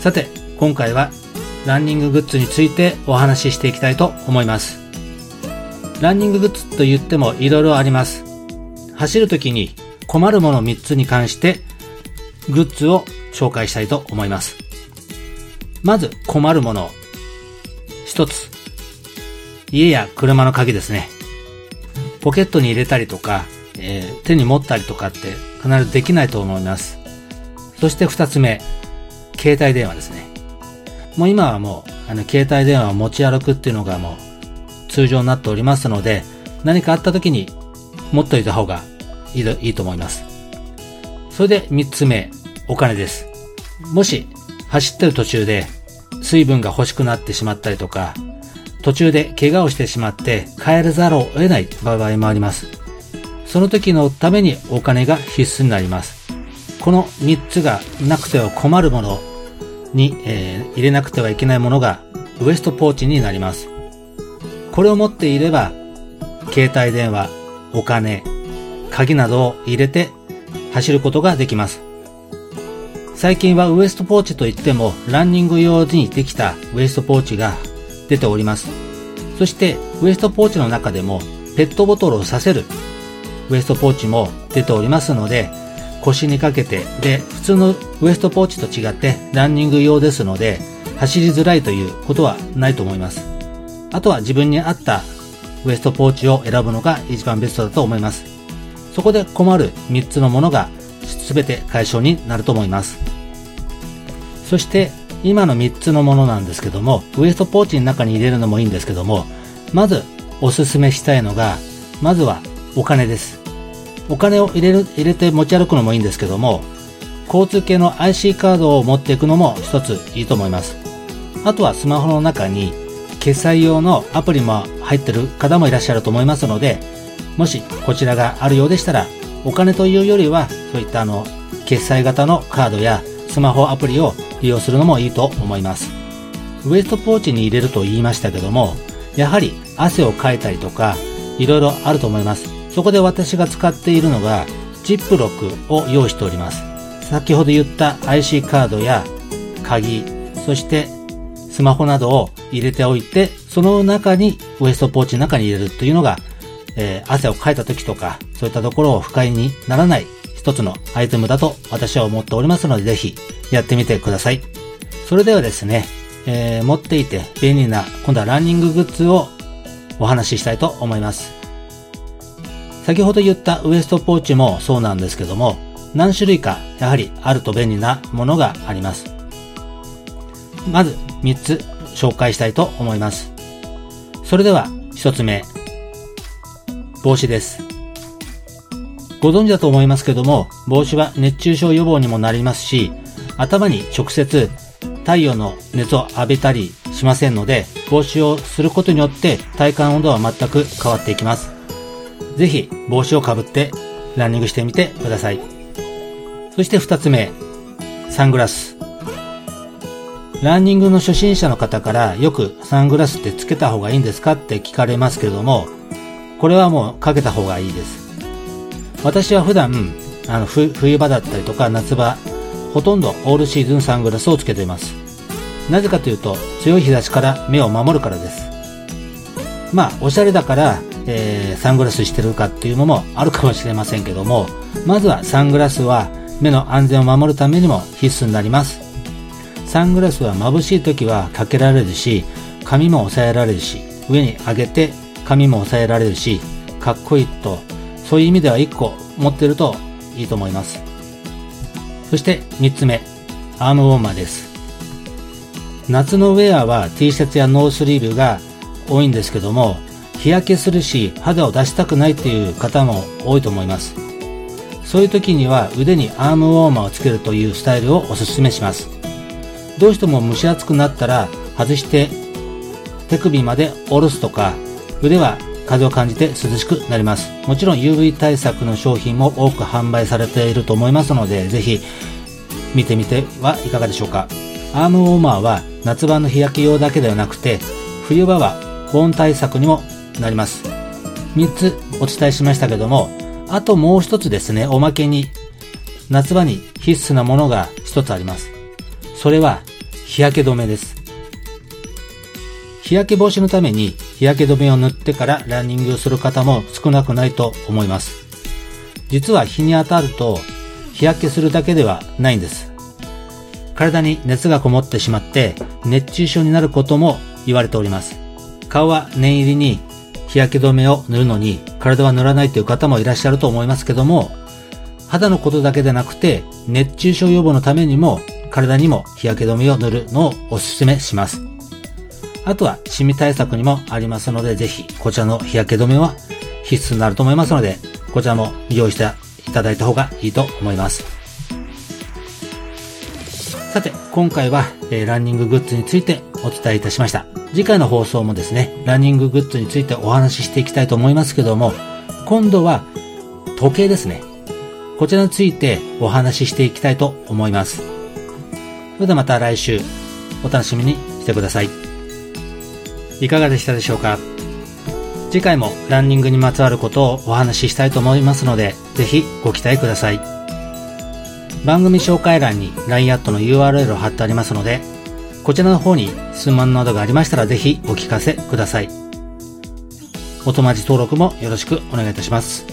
さて今回はランニンググッズについてお話ししていきたいと思います。ランニンググッズと言っても色々あります。走るときに困るもの3つに関してグッズを紹介したいと思います。まず困るもの。1つ。家や車の鍵ですね。ポケットに入れたりとかえー、手に持ったりとかって必ずできないと思います。そして二つ目、携帯電話ですね。もう今はもう、あの、携帯電話を持ち歩くっていうのがもう通常になっておりますので、何かあった時に持っておいた方がいいいいと思います。それで三つ目、お金です。もし走ってる途中で水分が欲しくなってしまったりとか、途中で怪我をしてしまって帰らざるを得ない場合もあります。その時のためにお金が必須になります。この3つがなくては困るものに、えー、入れなくてはいけないものがウエストポーチになります。これを持っていれば、携帯電話、お金、鍵などを入れて走ることができます。最近はウエストポーチといってもランニング用にできたウエストポーチが出ております。そしてウエストポーチの中でもペットボトルをさせるウエストポーチも出ておりますので、腰にかけて、で、普通のウエストポーチと違ってランニング用ですので、走りづらいということはないと思います。あとは自分に合ったウエストポーチを選ぶのが一番ベストだと思います。そこで困る3つのものが全て解消になると思います。そして今の3つのものなんですけども、ウエストポーチの中に入れるのもいいんですけども、まずおすすめしたいのが、まずはお金です。お金を入れる、入れて持ち歩くのもいいんですけども、交通系の IC カードを持っていくのも一ついいと思います。あとはスマホの中に決済用のアプリも入ってる方もいらっしゃると思いますので、もしこちらがあるようでしたら、お金というよりは、そういったあの、決済型のカードやスマホアプリを利用するのもいいと思います。ウエストポーチに入れると言いましたけども、やはり汗をかいたりとか、いろいろあると思います。そこで私が使っているのが、ジップロックを用意しております。先ほど言った IC カードや鍵、そしてスマホなどを入れておいて、その中にウエストポーチの中に入れるというのが、えー、汗をかいた時とか、そういったところを不快にならない一つのアイテムだと私は思っておりますので、ぜひやってみてください。それではですね、えー、持っていて便利な、今度はランニンググッズをお話ししたいと思います。先ほど言ったウエストポーチもそうなんですけども、何種類かやはりあると便利なものがあります。まず3つ紹介したいと思います。それでは1つ目、帽子です。ご存知だと思いますけども、帽子は熱中症予防にもなりますし、頭に直接太陽の熱を浴びたりしませんので、帽子をすることによって体感温度は全く変わっていきます。ぜひ帽子をかぶってランニングしてみてください。そして二つ目、サングラス。ランニングの初心者の方からよくサングラスってつけた方がいいんですか？って聞かれますけれども、これはもうかけた方がいいです。私は普段、あの冬場だったりとか夏場、ほとんどオールシーズンサングラスをつけています。なぜかというと、強い日差しから目を守るからです。まあ、おしゃれだからえー、サングラスしてるかっていうのもあるかもしれませんけども、まずはサングラスは目の安全を守るためにも必須になります。サングラスは眩しい時はかけられるし、髪も押さえられるし、上に上げて髪も押さえられるし、かっこいいと、そういう意味では1個持ってるといいと思います。そして3つ目、アームウォーマーです。夏のウェアは T シャツやノースリーブが多いんですけども、日焼けするし肌を出したくないっていう方も多いと思いますそういう時には腕にアームウォーマーをつけるというスタイルをおすすめしますどうしても蒸し暑くなったら外して手首まで下ろすとか腕は風を感じて涼しくなります。もちろん UV 対策の商品も多く販売されていると思いますので、ぜひ見てみてはいかがでしょうか。アームウォーマーは夏場の日焼け用だけではなくて、冬場は保温対策にもなります。3つお伝えしましたけども、あともう一つですね、おまけに、夏場に必須なものが一つあります。それは、日焼け止めです。日焼け防止のために日焼け止めを塗ってからランニングをする方も少なくないと思います。実は日に当たると日焼けするだけではないんです。体に熱がこもってしまって熱中症になることも言われております。顔は念入りに日焼け止めを塗るのに体は塗らないという方もいらっしゃると思いますけども肌のことだけでなくて熱中症予防のためにも体にも日焼け止めを塗るのをお勧めします。あとはシミ対策にもありますので、ぜひこちらの日焼け止めは必須になると思いますので、こちらも利用していただいた方がいいと思います。さて、今回は、えー、ランニンググッズについてお伝えいたしました。次回の放送もですね、ランニンググッズについてお話ししていきたいと思いますけども、今度は時計ですね。こちらについてお話ししていきたいと思います。それではまた来週お楽しみにしてください。いかがでしたでしょうか？次回もランニングにまつわることをお話ししたいと思いますので、ぜひご期待ください。番組紹介欄に LINE アットの URL を貼ってありますので、こちらの方に質問などがありましたらぜひお聞かせください。お友達登録もよろしくお願いいたします。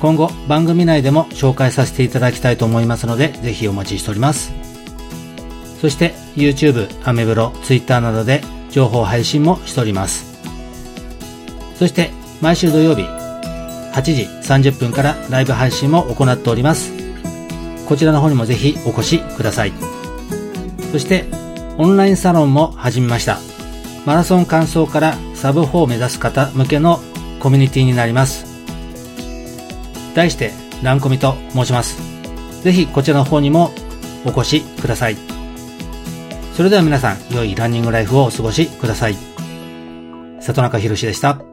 今後番組内でも紹介させていただきたいと思いますので、ぜひお待ちしております。そして YouTube、アメブロ、Twitter などで情報配信もしております。そして毎週土曜日8時30分からライブ配信も行っております。こちらの方にもぜひお越しください。そしてオンラインサロンも始めました。マラソン完走からサブ4を目指す方向けのコミュニティになります。題してランコミと申します。ぜひこちらの方にもお越しください。それでは皆さん、良いランニングライフをお過ごしください。里中博でした。